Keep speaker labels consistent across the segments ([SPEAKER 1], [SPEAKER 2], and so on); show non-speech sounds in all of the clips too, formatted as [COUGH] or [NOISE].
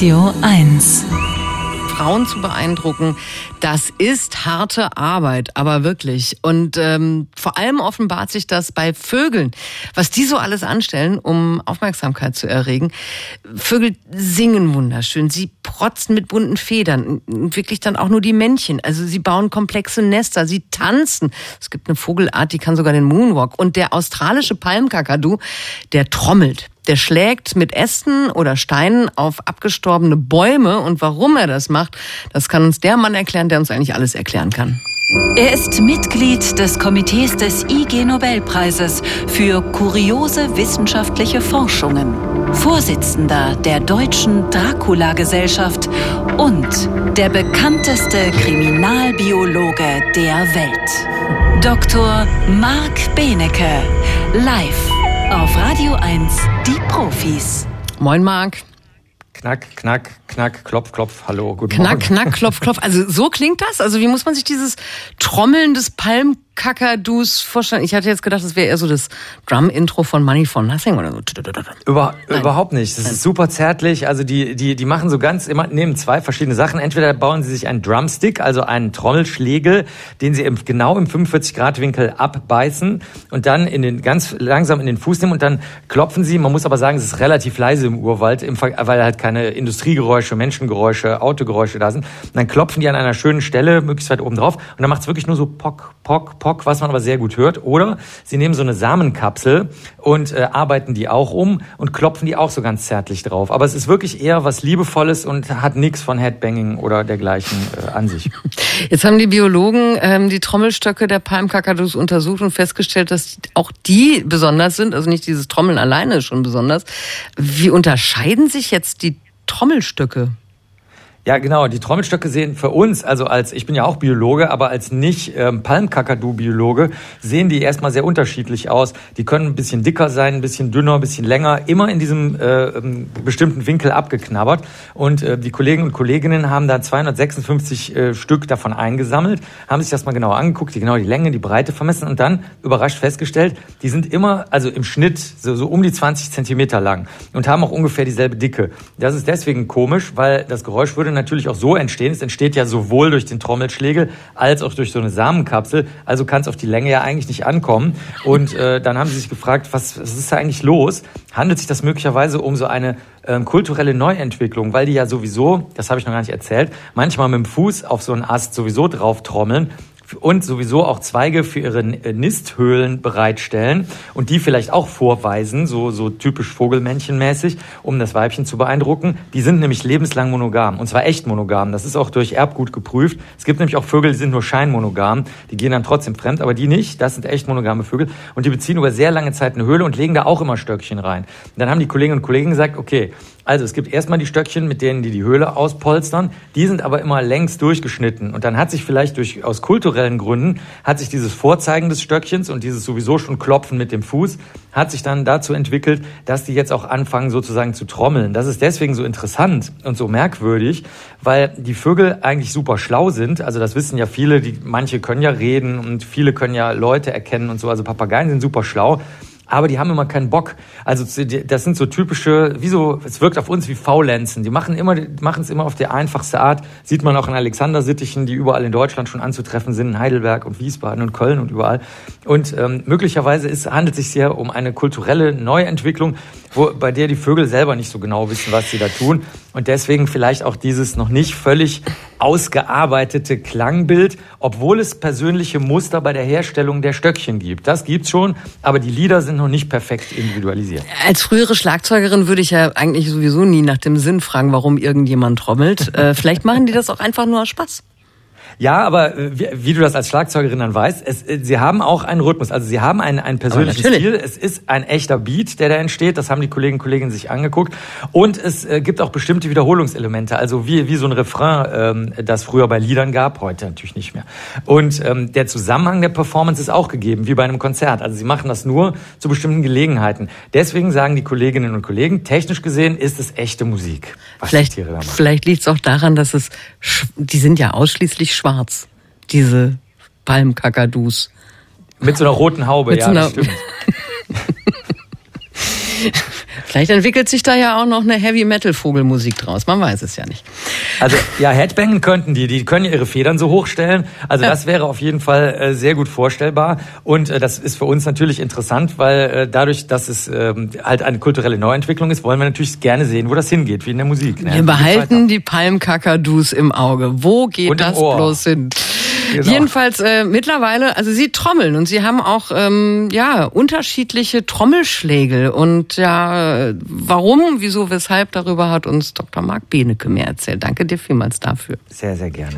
[SPEAKER 1] Radio 1.
[SPEAKER 2] Frauen zu beeindrucken, das ist harte Arbeit, aber wirklich. Und ähm, vor allem offenbart sich das bei Vögeln, was die so alles anstellen, um Aufmerksamkeit zu erregen. Vögel singen wunderschön, sie protzen mit bunten Federn, wirklich dann auch nur die Männchen. Also sie bauen komplexe Nester, sie tanzen. Es gibt eine Vogelart, die kann sogar den Moonwalk. Und der australische Palmkakadu, der trommelt. Der schlägt mit Ästen oder Steinen auf abgestorbene Bäume. Und warum er das macht, das kann uns der Mann erklären, der uns eigentlich alles erklären kann.
[SPEAKER 1] Er ist Mitglied des Komitees des IG Nobelpreises für kuriose wissenschaftliche Forschungen, Vorsitzender der Deutschen Dracula-Gesellschaft und der bekannteste Kriminalbiologe der Welt. Dr. Marc Benecke, live auf Radio 1, die Profis.
[SPEAKER 2] Moin, Marc.
[SPEAKER 3] Knack, knack, knack, klopf, klopf, hallo,
[SPEAKER 2] guten knack, Morgen. Knack, knack, klopf, klopf. Also so klingt das? Also wie muss man sich dieses Trommeln des Palm Kakadus vorstellen? Ich hatte jetzt gedacht, das wäre eher so das Drum-Intro von Money for Nothing oder so.
[SPEAKER 3] Über, überhaupt nicht. Das ist super zärtlich. Also die, die, die machen so ganz immer, nehmen zwei verschiedene Sachen. Entweder bauen sie sich einen Drumstick, also einen Trommelschlägel, den sie im, genau im 45 Grad Winkel abbeißen und dann in den, ganz langsam in den Fuß nehmen und dann klopfen sie. Man muss aber sagen, es ist relativ leise im Urwald, im, weil halt keine Industriegeräusche, Menschengeräusche, Autogeräusche da sind. Und dann klopfen die an einer schönen Stelle, möglichst weit oben drauf und dann macht es wirklich nur so pock, pock, pock Pock, was man aber sehr gut hört. Oder sie nehmen so eine Samenkapsel und äh, arbeiten die auch um und klopfen die auch so ganz zärtlich drauf. Aber es ist wirklich eher was Liebevolles und hat nichts von Headbanging oder dergleichen äh, an sich. [LAUGHS]
[SPEAKER 2] Jetzt haben die Biologen ähm, die Trommelstöcke der Palmkakadus untersucht und festgestellt, dass auch die besonders sind. Also nicht dieses Trommeln alleine ist schon besonders. Wie unterscheiden sich jetzt die Trommelstöcke?
[SPEAKER 3] Ja, genau. Die Trommelstöcke sehen für uns, also als, ich bin ja auch Biologe, aber als nicht ähm, Palmkakadu-Biologe, sehen die erstmal sehr unterschiedlich aus. Die können ein bisschen dicker sein, ein bisschen dünner, ein bisschen länger, immer in diesem äh, ähm, bestimmten Winkel abgeknabbert. Und äh, die Kollegen und Kolleginnen haben da 256 äh, Stück davon eingesammelt, haben sich das mal genau angeguckt, die genau die Länge, die Breite vermessen und dann überrascht festgestellt, die sind immer, also im Schnitt so, so um die 20 Zentimeter lang und haben auch ungefähr dieselbe Dicke. Das ist deswegen komisch, weil das Geräusch würde würde natürlich auch so entstehen. Es entsteht ja sowohl durch den Trommelschlägel als auch durch so eine Samenkapsel. Also kann es auf die Länge ja eigentlich nicht ankommen. Und äh, dann haben sie sich gefragt, was, was ist da eigentlich los? Handelt sich das möglicherweise um so eine ähm, kulturelle Neuentwicklung, weil die ja sowieso, das habe ich noch gar nicht erzählt, manchmal mit dem Fuß auf so einen Ast sowieso drauf trommeln und sowieso auch Zweige für ihre äh, Nisthöhlen bereitstellen und die vielleicht auch vorweisen, so, so typisch Vogelmännchenmäßig, um das Weibchen zu beeindrucken. Die sind nämlich lebenslang monogam und zwar echt monogam. Das ist auch durch Erbgut geprüft. Es gibt nämlich auch Vögel, die sind nur scheinmonogam. Die gehen dann trotzdem fremd, aber die nicht. Das sind echt monogame Vögel und die beziehen über sehr lange Zeit eine Höhle und legen da auch immer Stöckchen rein. Und dann haben die Kolleginnen und Kollegen gesagt, okay, also es gibt erstmal die Stöckchen, mit denen die die Höhle auspolstern. Die sind aber immer längs durchgeschnitten. Und dann hat sich vielleicht durch, aus kulturellen Gründen, hat sich dieses Vorzeigen des Stöckchens und dieses sowieso schon Klopfen mit dem Fuß, hat sich dann dazu entwickelt, dass die jetzt auch anfangen sozusagen zu trommeln. Das ist deswegen so interessant und so merkwürdig, weil die Vögel eigentlich super schlau sind. Also das wissen ja viele, die, manche können ja reden und viele können ja Leute erkennen und so. Also Papageien sind super schlau aber die haben immer keinen Bock. Also das sind so typische, wie so, es wirkt auf uns wie Faulenzen. Die machen immer, machen es immer auf die einfachste Art. Sieht man auch in Alexandersittichen, die überall in Deutschland schon anzutreffen sind, in Heidelberg und Wiesbaden und Köln und überall. Und ähm, möglicherweise ist, handelt es sich hier um eine kulturelle Neuentwicklung, wo, bei der die Vögel selber nicht so genau wissen, was sie da tun. Und deswegen vielleicht auch dieses noch nicht völlig ausgearbeitete Klangbild, obwohl es persönliche Muster bei der Herstellung der Stöckchen gibt. Das gibt's schon, aber die Lieder sind noch nicht perfekt individualisiert.
[SPEAKER 2] Als frühere Schlagzeugerin würde ich ja eigentlich sowieso nie nach dem Sinn fragen, warum irgendjemand trommelt. Äh, vielleicht machen die das auch einfach nur aus Spaß.
[SPEAKER 3] Ja, aber äh, wie, wie, du das als Schlagzeugerin dann weißt, es, äh, sie haben auch einen Rhythmus. Also sie haben einen, einen persönlichen Stil. Es ist ein echter Beat, der da entsteht. Das haben die Kollegen und Kolleginnen sich angeguckt. Und es äh, gibt auch bestimmte Wiederholungselemente. Also wie, wie so ein Refrain, ähm, das früher bei Liedern gab, heute natürlich nicht mehr. Und ähm, der Zusammenhang der Performance ist auch gegeben, wie bei einem Konzert. Also sie machen das nur zu bestimmten Gelegenheiten. Deswegen sagen die Kolleginnen und Kollegen, technisch gesehen ist es echte Musik.
[SPEAKER 2] vielleicht vielleicht liegt es auch daran, dass es, die sind ja ausschließlich schwarz, diese Palmkakadus.
[SPEAKER 3] Mit so einer roten Haube, Mit ja, so einer... das stimmt. [LAUGHS]
[SPEAKER 2] Vielleicht entwickelt sich da ja auch noch eine Heavy-Metal-Vogelmusik draus. Man weiß es ja nicht.
[SPEAKER 3] Also ja, Headbangen könnten die. Die können ihre Federn so hochstellen. Also das wäre auf jeden Fall äh, sehr gut vorstellbar. Und äh, das ist für uns natürlich interessant, weil äh, dadurch, dass es ähm, halt eine kulturelle Neuentwicklung ist, wollen wir natürlich gerne sehen, wo das hingeht, wie in der Musik.
[SPEAKER 2] Ne? Wir behalten die Palmkakadus im Auge. Wo geht das bloß hin? Genau. Jedenfalls äh, mittlerweile, also sie trommeln und sie haben auch ähm, ja unterschiedliche Trommelschläge und ja, warum, wieso, weshalb darüber hat uns Dr. Marc Benecke mehr erzählt. Danke dir vielmals dafür.
[SPEAKER 3] Sehr, sehr gerne.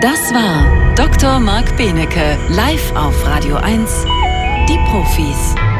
[SPEAKER 1] Das war Dr. Marc Benecke live auf Radio 1. Die Profis.